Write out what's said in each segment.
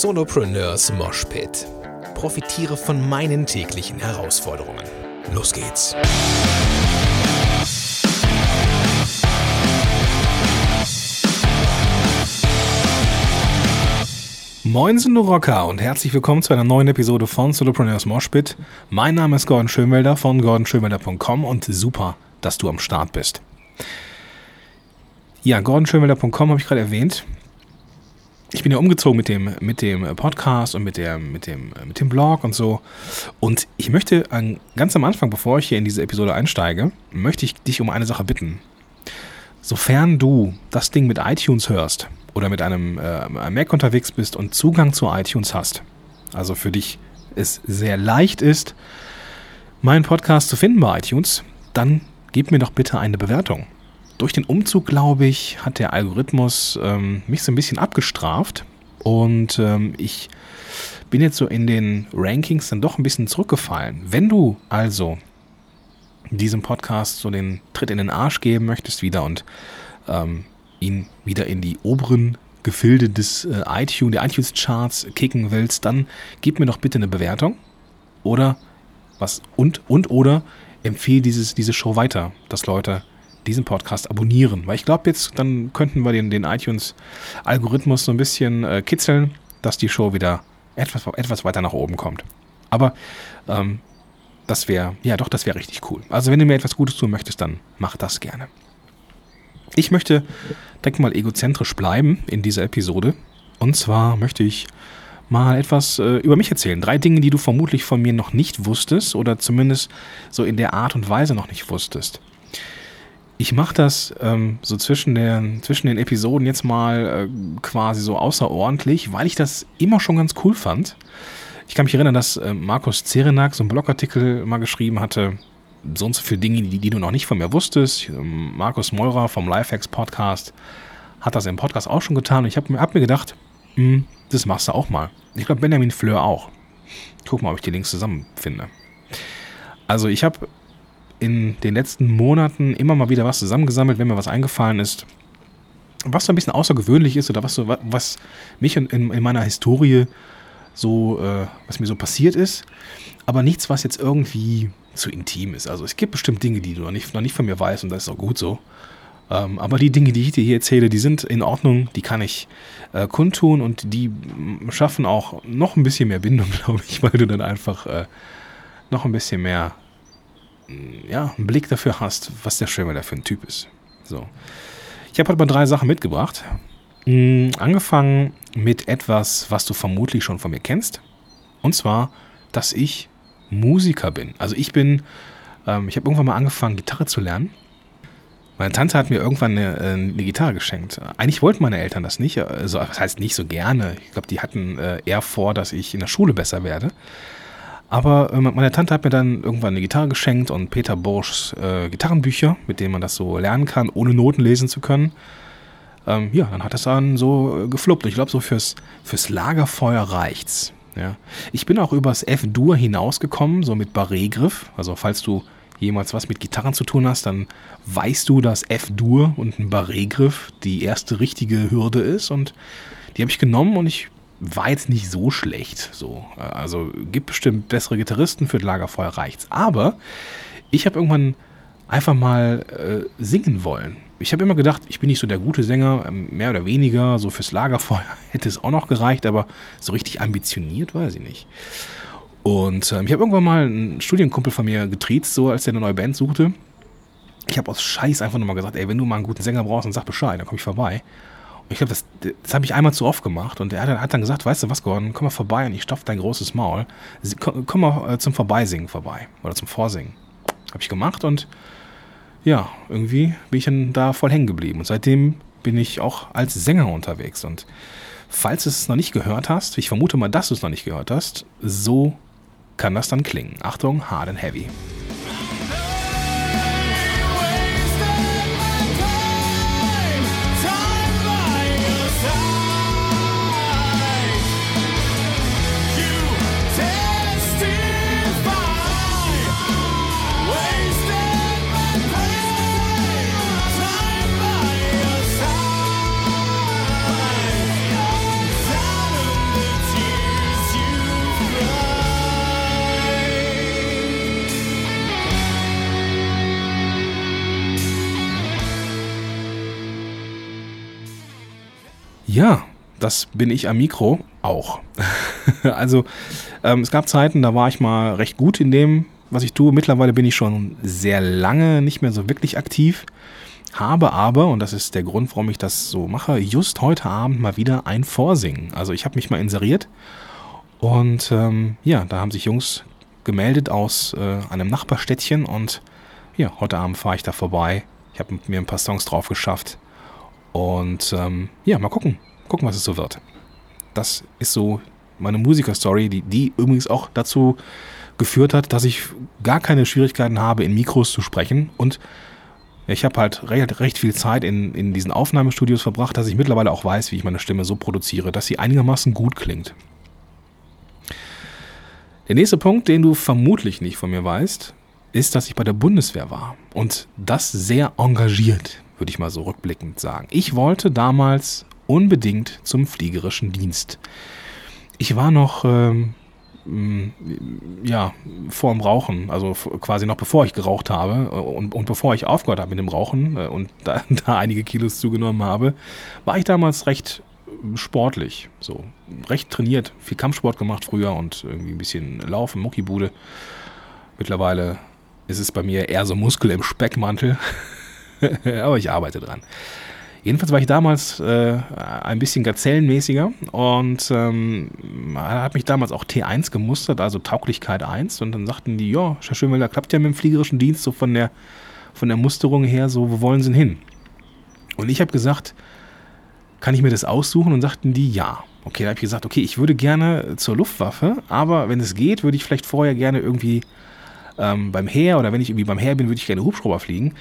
Solopreneurs Moshpit. Profitiere von meinen täglichen Herausforderungen. Los geht's. Moin sind du Rocker und herzlich willkommen zu einer neuen Episode von Solopreneurs Moshpit. Mein Name ist Gordon Schönwelder von gordonschönwelder.com und super, dass du am Start bist. Ja, gordonschönwelder.com habe ich gerade erwähnt ich bin ja umgezogen mit dem, mit dem Podcast und mit, der, mit, dem, mit dem Blog und so. Und ich möchte an, ganz am Anfang, bevor ich hier in diese Episode einsteige, möchte ich dich um eine Sache bitten. Sofern du das Ding mit iTunes hörst oder mit einem äh, Mac unterwegs bist und Zugang zu iTunes hast, also für dich es sehr leicht ist, meinen Podcast zu finden bei iTunes, dann gib mir doch bitte eine Bewertung. Durch den Umzug, glaube ich, hat der Algorithmus ähm, mich so ein bisschen abgestraft und ähm, ich bin jetzt so in den Rankings dann doch ein bisschen zurückgefallen. Wenn du also diesem Podcast so den Tritt in den Arsch geben möchtest wieder und ähm, ihn wieder in die oberen Gefilde des äh, iTunes, der iTunes-Charts kicken willst, dann gib mir doch bitte eine Bewertung oder was und und oder empfehle dieses, diese Show weiter, dass Leute diesen Podcast abonnieren. Weil ich glaube, jetzt dann könnten wir den, den iTunes-Algorithmus so ein bisschen äh, kitzeln, dass die Show wieder etwas, etwas weiter nach oben kommt. Aber ähm, das wäre, ja doch, das wäre richtig cool. Also wenn du mir etwas Gutes tun möchtest, dann mach das gerne. Ich möchte, denk mal, egozentrisch bleiben in dieser Episode. Und zwar möchte ich mal etwas äh, über mich erzählen. Drei Dinge, die du vermutlich von mir noch nicht wusstest oder zumindest so in der Art und Weise noch nicht wusstest. Ich mache das ähm, so zwischen, der, zwischen den Episoden jetzt mal äh, quasi so außerordentlich, weil ich das immer schon ganz cool fand. Ich kann mich erinnern, dass äh, Markus Zerenak so einen Blogartikel mal geschrieben hatte, so und so viele Dinge, die, die du noch nicht von mir wusstest. Ähm, Markus Meurer vom Lifehacks Podcast hat das im Podcast auch schon getan. Und ich habe hab mir gedacht, mh, hm, das machst du auch mal. Ich glaube, Benjamin Fleur auch. Ich guck mal, ob ich die Links zusammenfinde. Also ich habe in den letzten Monaten immer mal wieder was zusammengesammelt, wenn mir was eingefallen ist, was so ein bisschen außergewöhnlich ist oder was so, was mich in, in meiner Historie so, äh, was mir so passiert ist, aber nichts, was jetzt irgendwie zu intim ist. Also es gibt bestimmt Dinge, die du noch nicht, noch nicht von mir weißt und das ist auch gut so. Ähm, aber die Dinge, die ich dir hier erzähle, die sind in Ordnung, die kann ich äh, kundtun und die schaffen auch noch ein bisschen mehr Bindung, glaube ich, weil du dann einfach äh, noch ein bisschen mehr ja, einen Blick dafür hast, was der Schwimmer für ein Typ ist. So. Ich habe heute mal drei Sachen mitgebracht. Mhm, angefangen mit etwas, was du vermutlich schon von mir kennst. Und zwar, dass ich Musiker bin. Also ich bin, ähm, ich habe irgendwann mal angefangen, Gitarre zu lernen. Meine Tante hat mir irgendwann eine, äh, eine, Gitarre geschenkt. Eigentlich wollten meine Eltern das nicht. Also, das heißt nicht so gerne. Ich glaube, die hatten äh, eher vor, dass ich in der Schule besser werde. Aber äh, meine Tante hat mir dann irgendwann eine Gitarre geschenkt und Peter Borschs äh, Gitarrenbücher, mit denen man das so lernen kann, ohne Noten lesen zu können. Ähm, ja, dann hat das dann so äh, gefluppt. Und ich glaube, so fürs, fürs Lagerfeuer reicht's. Ja. Ich bin auch übers F-Dur hinausgekommen, so mit Barré-Griff. Also falls du jemals was mit Gitarren zu tun hast, dann weißt du, dass F-Dur und ein Barré-Griff die erste richtige Hürde ist. Und die habe ich genommen und ich war jetzt nicht so schlecht. So. Also gibt bestimmt bessere Gitarristen, für das Lagerfeuer reicht's. Aber ich habe irgendwann einfach mal äh, singen wollen. Ich habe immer gedacht, ich bin nicht so der gute Sänger, ähm, mehr oder weniger, so fürs Lagerfeuer hätte es auch noch gereicht, aber so richtig ambitioniert weiß ich nicht. Und äh, ich habe irgendwann mal einen Studienkumpel von mir getriezt, so als er eine neue Band suchte. Ich habe aus Scheiß einfach nur mal gesagt, ey, wenn du mal einen guten Sänger brauchst, dann sag Bescheid, dann komme ich vorbei ich glaube, das, das habe ich einmal zu oft gemacht. Und er hat, dann gesagt, weißt du was, Gordon, komm mal vorbei und ich stopfe dein großes Maul. Komm, komm mal äh, zum Vorbeisingen vorbei. Oder zum Vorsingen. Habe ich gemacht und ja, irgendwie bin ich dann da voll hängen geblieben. Und seitdem bin ich auch als Sänger unterwegs. Und falls du es noch nicht gehört hast, ich vermute mal, dass du es noch nicht gehört hast, so kann das dann klingen. Achtung, hard and heavy. Ja, das bin ich am Mikro auch. also ähm, es gab Zeiten, da war ich mal recht gut in dem, was ich tue. Mittlerweile bin ich schon sehr lange nicht mehr so wirklich aktiv. Habe aber, und das ist der Grund, warum ich das so mache, just heute Abend mal wieder ein Vorsingen. Also ich habe mich mal inseriert und ähm, ja, da haben sich Jungs gemeldet aus äh, einem Nachbarstädtchen und ja, heute Abend fahre ich da vorbei. Ich habe mir ein paar Songs drauf geschafft und ähm, ja, mal gucken, gucken, was es so wird. Das ist so meine Musiker-Story, die, die übrigens auch dazu geführt hat, dass ich gar keine Schwierigkeiten habe, in Mikros zu sprechen. Und ich habe halt recht, recht viel Zeit in, in diesen Aufnahmestudios verbracht, dass ich mittlerweile auch weiß, wie ich meine Stimme so produziere, dass sie einigermaßen gut klingt. Der nächste Punkt, den du vermutlich nicht von mir weißt, ist, dass ich bei der Bundeswehr war. Und das sehr engagiert, würde ich mal so rückblickend sagen. Ich wollte damals unbedingt zum fliegerischen Dienst. Ich war noch, ähm, ja, vor dem Rauchen, also quasi noch bevor ich geraucht habe äh, und, und bevor ich aufgehört habe mit dem Rauchen äh, und da, da einige Kilos zugenommen habe, war ich damals recht sportlich, so recht trainiert, viel Kampfsport gemacht früher und irgendwie ein bisschen Laufen, Muckibude. Mittlerweile ist es bei mir eher so Muskel im Speckmantel, aber ich arbeite dran. Jedenfalls war ich damals äh, ein bisschen gazellenmäßiger und ähm, hat mich damals auch T1 gemustert, also Tauglichkeit 1. Und dann sagten die, ja, Herr Schönwelder, klappt ja mit dem fliegerischen Dienst so von der, von der Musterung her, so, wo wollen Sie hin? Und ich habe gesagt, kann ich mir das aussuchen? Und sagten die, ja. Okay, da habe ich gesagt, okay, ich würde gerne zur Luftwaffe, aber wenn es geht, würde ich vielleicht vorher gerne irgendwie ähm, beim Heer oder wenn ich irgendwie beim Heer bin, würde ich gerne Hubschrauber fliegen.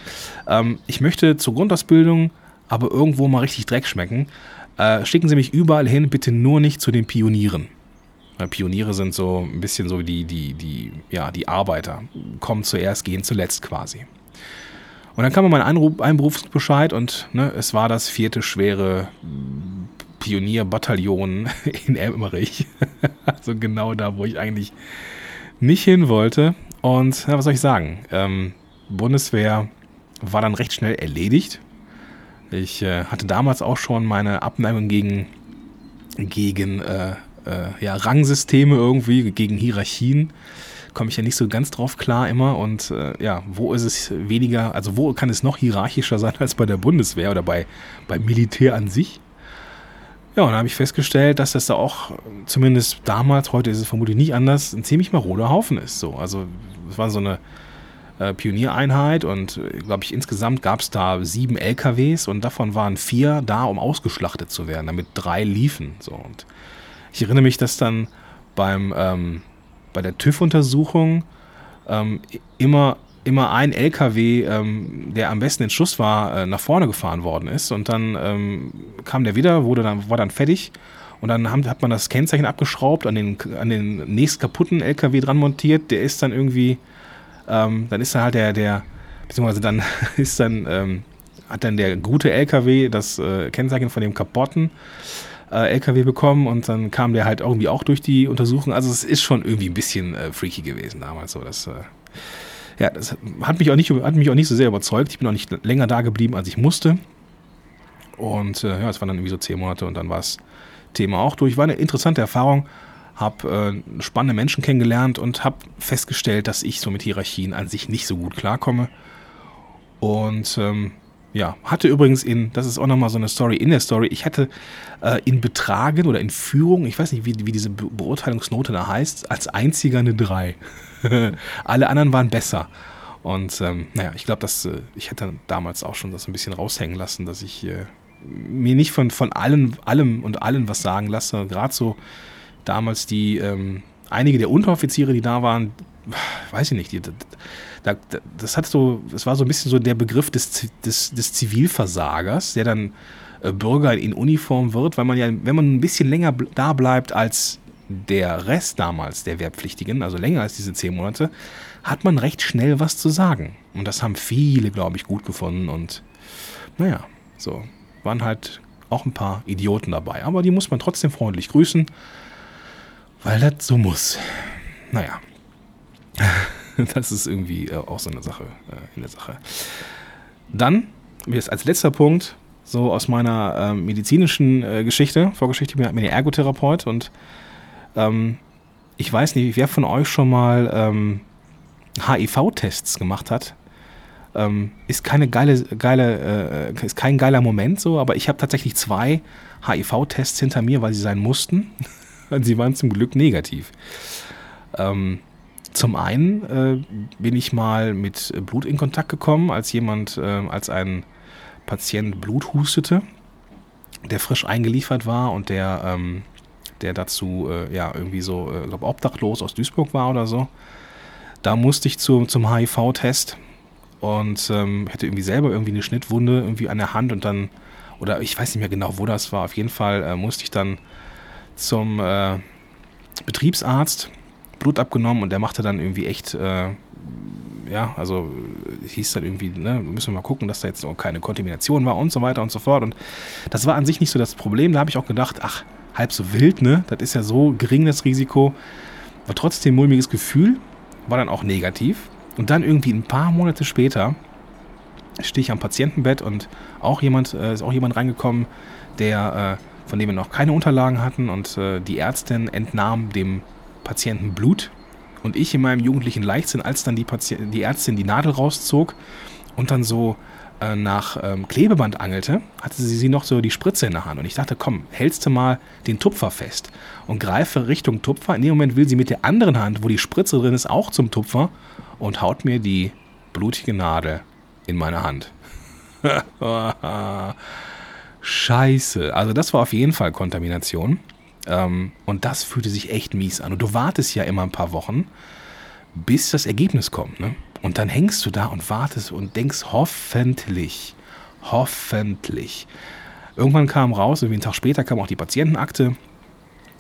Ähm, ich möchte zur Grundausbildung aber irgendwo mal richtig Dreck schmecken. Äh, schicken Sie mich überall hin, bitte nur nicht zu den Pionieren. Weil Pioniere sind so ein bisschen so die, die, die, ja, die Arbeiter. Kommen zuerst, gehen zuletzt quasi. Und dann kam mein Einruf, Einberufsbescheid und ne, es war das vierte schwere Pionierbataillon in Emmerich. also genau da, wo ich eigentlich nicht hin wollte. Und ja, was soll ich sagen? Ähm, Bundeswehr war dann recht schnell erledigt. Ich äh, hatte damals auch schon meine Abneigung gegen, gegen äh, äh, ja, Rangsysteme irgendwie, gegen Hierarchien. Komme ich ja nicht so ganz drauf klar immer. Und äh, ja, wo ist es weniger, also wo kann es noch hierarchischer sein als bei der Bundeswehr oder bei, beim Militär an sich? Ja, und dann habe ich festgestellt, dass das da auch, zumindest damals, heute ist es vermutlich nicht anders, ein ziemlich maroder Haufen ist. So. Also es war so eine äh, Pioniereinheit und glaube ich insgesamt gab es da sieben LKWs und davon waren vier da, um ausgeschlachtet zu werden, damit drei liefen. So und ich erinnere mich, dass dann beim ähm, bei der TÜV-Untersuchung ähm, immer immer ein LKW, ähm, der am besten in Schuss war, äh, nach vorne gefahren worden ist und dann ähm, kam der wieder, wurde dann war dann fertig und dann haben, hat man das Kennzeichen abgeschraubt, an den, an den nächst kaputten LKW dran montiert. Der ist dann irgendwie ähm, dann ist da halt der, der, beziehungsweise dann ist dann, ähm, hat dann der gute LKW das äh, Kennzeichen von dem kaputten äh, LKW bekommen und dann kam der halt irgendwie auch durch die Untersuchung. Also es ist schon irgendwie ein bisschen äh, freaky gewesen damals so. Das, äh, ja, das hat mich, auch nicht, hat mich auch nicht so sehr überzeugt. Ich bin auch nicht länger da geblieben, als ich musste. Und äh, ja, es waren dann irgendwie so zehn Monate und dann war das Thema auch durch. War eine interessante Erfahrung habe äh, spannende Menschen kennengelernt und habe festgestellt, dass ich so mit Hierarchien an sich nicht so gut klarkomme. Und ähm, ja, hatte übrigens in, das ist auch nochmal so eine Story in der Story, ich hatte äh, in Betragen oder in Führung, ich weiß nicht, wie, wie diese Be Beurteilungsnote da heißt, als einziger eine 3. Alle anderen waren besser. Und ähm, naja, ich glaube, dass äh, ich hätte damals auch schon das ein bisschen raushängen lassen, dass ich äh, mir nicht von, von allem, allem und allen was sagen lasse. Gerade so damals die, ähm, einige der Unteroffiziere, die da waren, weiß ich nicht, die, da, das hat so, das war so ein bisschen so der Begriff des, des, des Zivilversagers, der dann äh, Bürger in Uniform wird, weil man ja, wenn man ein bisschen länger da bleibt als der Rest damals der Wehrpflichtigen, also länger als diese zehn Monate, hat man recht schnell was zu sagen. Und das haben viele, glaube ich, gut gefunden. Und naja, so waren halt auch ein paar Idioten dabei. Aber die muss man trotzdem freundlich grüßen. Weil das so muss. Naja. Das ist irgendwie äh, auch so eine Sache äh, in der Sache. Dann, es als letzter Punkt, so aus meiner ähm, medizinischen äh, Geschichte, Vorgeschichte. Ich bin ja Ergotherapeut und ähm, ich weiß nicht, wer von euch schon mal ähm, HIV-Tests gemacht hat. Ähm, ist keine geile, geile, äh, ist kein geiler Moment so, aber ich habe tatsächlich zwei HIV-Tests hinter mir, weil sie sein mussten. sie waren zum Glück negativ. Ähm, zum einen äh, bin ich mal mit Blut in Kontakt gekommen, als jemand, äh, als ein Patient Blut hustete, der frisch eingeliefert war und der, ähm, der dazu äh, ja irgendwie so, äh, glaube obdachlos aus Duisburg war oder so. Da musste ich zu, zum HIV-Test und ähm, hätte irgendwie selber irgendwie eine Schnittwunde irgendwie an der Hand und dann, oder ich weiß nicht mehr genau, wo das war. Auf jeden Fall äh, musste ich dann zum äh, Betriebsarzt Blut abgenommen und der machte dann irgendwie echt, äh, ja, also hieß dann irgendwie, ne, müssen wir mal gucken, dass da jetzt auch keine Kontamination war und so weiter und so fort. Und das war an sich nicht so das Problem. Da habe ich auch gedacht, ach, halb so wild, ne? Das ist ja so gering das Risiko. War trotzdem mulmiges Gefühl, war dann auch negativ. Und dann irgendwie ein paar Monate später stehe ich am Patientenbett und auch jemand, äh, ist auch jemand reingekommen, der, äh, von dem wir noch keine Unterlagen hatten und äh, die Ärztin entnahm dem Patienten Blut und ich in meinem jugendlichen Leichtsinn, als dann die, Patient, die Ärztin die Nadel rauszog und dann so äh, nach ähm, Klebeband angelte, hatte sie, sie noch so die Spritze in der Hand. Und ich dachte, komm, hältst du mal den Tupfer fest und greife Richtung Tupfer. In dem Moment will sie mit der anderen Hand, wo die Spritze drin ist, auch zum Tupfer und haut mir die blutige Nadel in meine Hand. Scheiße. Also das war auf jeden Fall Kontamination. Ähm, und das fühlte sich echt mies an. Und du wartest ja immer ein paar Wochen, bis das Ergebnis kommt. Ne? Und dann hängst du da und wartest und denkst, hoffentlich, hoffentlich. Irgendwann kam raus, irgendwie einen Tag später kam auch die Patientenakte,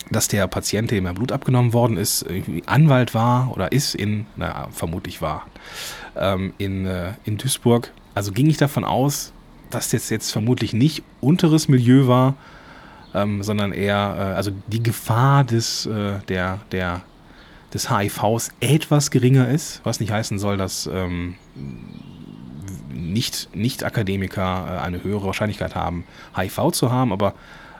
dass der Patient, dem er Blut abgenommen worden ist, Anwalt war oder ist in, na, vermutlich war, ähm, in, äh, in Duisburg. Also ging ich davon aus, das jetzt vermutlich nicht unteres Milieu war, ähm, sondern eher, äh, also die Gefahr des, äh, der, der, des HIVs etwas geringer ist, was nicht heißen soll, dass ähm, nicht, nicht Akademiker äh, eine höhere Wahrscheinlichkeit haben, HIV zu haben, aber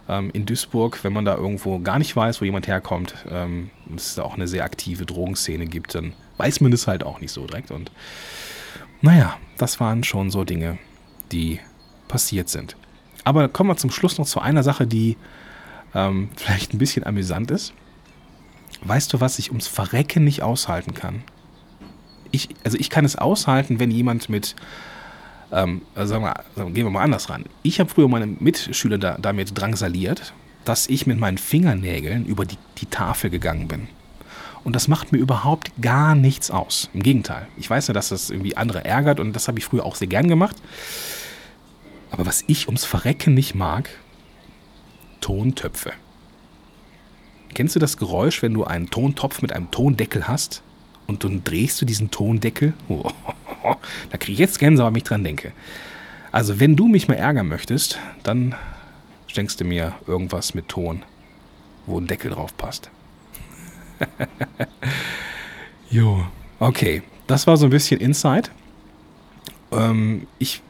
ähm, in Duisburg, wenn man da irgendwo gar nicht weiß, wo jemand herkommt, ähm, es da auch eine sehr aktive Drogenszene gibt, dann weiß man das halt auch nicht so direkt. Und naja, das waren schon so Dinge, die passiert sind. Aber kommen wir zum Schluss noch zu einer Sache, die ähm, vielleicht ein bisschen amüsant ist. Weißt du, was ich ums Verrecken nicht aushalten kann? Ich, also ich kann es aushalten, wenn jemand mit, ähm, also sagen wir, gehen wir mal anders ran. Ich habe früher meine Mitschüler da, damit drangsaliert, dass ich mit meinen Fingernägeln über die, die Tafel gegangen bin. Und das macht mir überhaupt gar nichts aus. Im Gegenteil. Ich weiß ja, dass das irgendwie andere ärgert und das habe ich früher auch sehr gern gemacht. Aber was ich ums Verrecken nicht mag, Tontöpfe. Kennst du das Geräusch, wenn du einen Tontopf mit einem Tondeckel hast und dann drehst du diesen Tondeckel? Oh, da kriege ich jetzt Gänsehaut, wenn ich dran denke. Also, wenn du mich mal ärgern möchtest, dann schenkst du mir irgendwas mit Ton, wo ein Deckel drauf passt. jo, okay. Das war so ein bisschen Insight. Ähm, ich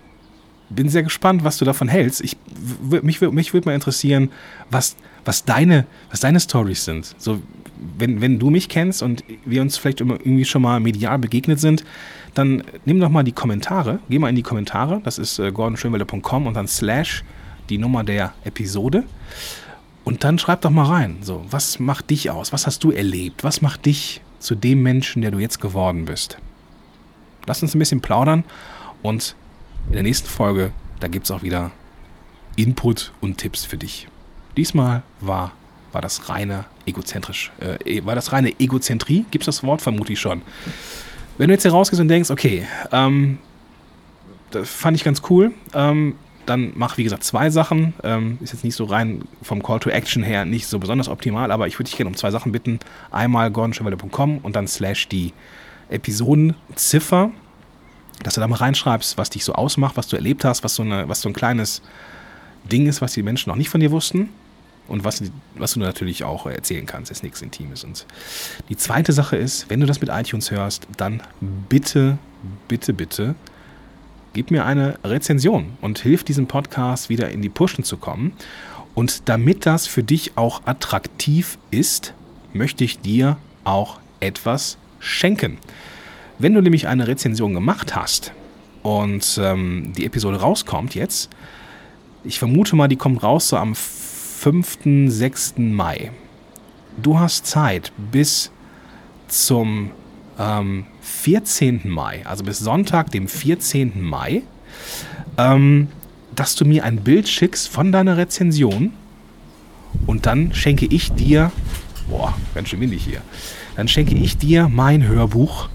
bin sehr gespannt, was du davon hältst. Ich, mich mich würde mal interessieren, was, was, deine, was deine Stories sind. So, wenn, wenn du mich kennst und wir uns vielleicht irgendwie schon mal medial begegnet sind, dann nimm doch mal die Kommentare. Geh mal in die Kommentare. Das ist äh, gordonschönwelle.com und dann slash die Nummer der Episode. Und dann schreib doch mal rein. So, was macht dich aus? Was hast du erlebt? Was macht dich zu dem Menschen, der du jetzt geworden bist? Lass uns ein bisschen plaudern und in der nächsten Folge, da gibt es auch wieder Input und Tipps für dich. Diesmal war, war das reine egozentrisch, äh, war das reine Egozentrie? Gibt es das Wort? Vermutlich schon. Wenn du jetzt hier rausgehst und denkst, okay, ähm, das fand ich ganz cool, ähm, dann mach wie gesagt zwei Sachen. Ähm, ist jetzt nicht so rein vom Call to Action her nicht so besonders optimal, aber ich würde dich gerne um zwei Sachen bitten. Einmal gordonchevalier.com und dann slash die Episodenziffer dass du da mal reinschreibst, was dich so ausmacht, was du erlebt hast, was so, eine, was so ein kleines Ding ist, was die Menschen noch nicht von dir wussten und was, was du natürlich auch erzählen kannst, ist nichts Intimes. Und die zweite Sache ist, wenn du das mit iTunes hörst, dann bitte, bitte, bitte gib mir eine Rezension und hilf diesem Podcast wieder in die Pushen zu kommen. Und damit das für dich auch attraktiv ist, möchte ich dir auch etwas schenken. Wenn du nämlich eine Rezension gemacht hast und ähm, die Episode rauskommt jetzt, ich vermute mal, die kommt raus so am 5., 6. Mai. Du hast Zeit bis zum ähm, 14. Mai, also bis Sonntag, dem 14. Mai, ähm, dass du mir ein Bild schickst von deiner Rezension und dann schenke ich dir, boah, ganz schön windig hier, dann schenke ich dir mein Hörbuch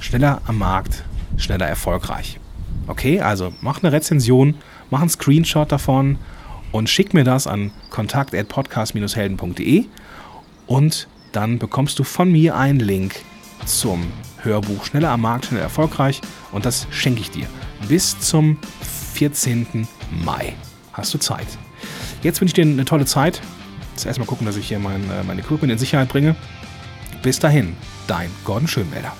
Schneller am Markt, schneller erfolgreich. Okay, also mach eine Rezension, mach einen Screenshot davon und schick mir das an kontakt.podcast-helden.de und dann bekommst du von mir einen Link zum Hörbuch Schneller am Markt, schneller erfolgreich und das schenke ich dir. Bis zum 14. Mai hast du Zeit. Jetzt wünsche ich dir eine tolle Zeit. Jetzt erstmal gucken, dass ich hier mein, äh, mein Equipment in Sicherheit bringe. Bis dahin, dein Gordon Schönwälder.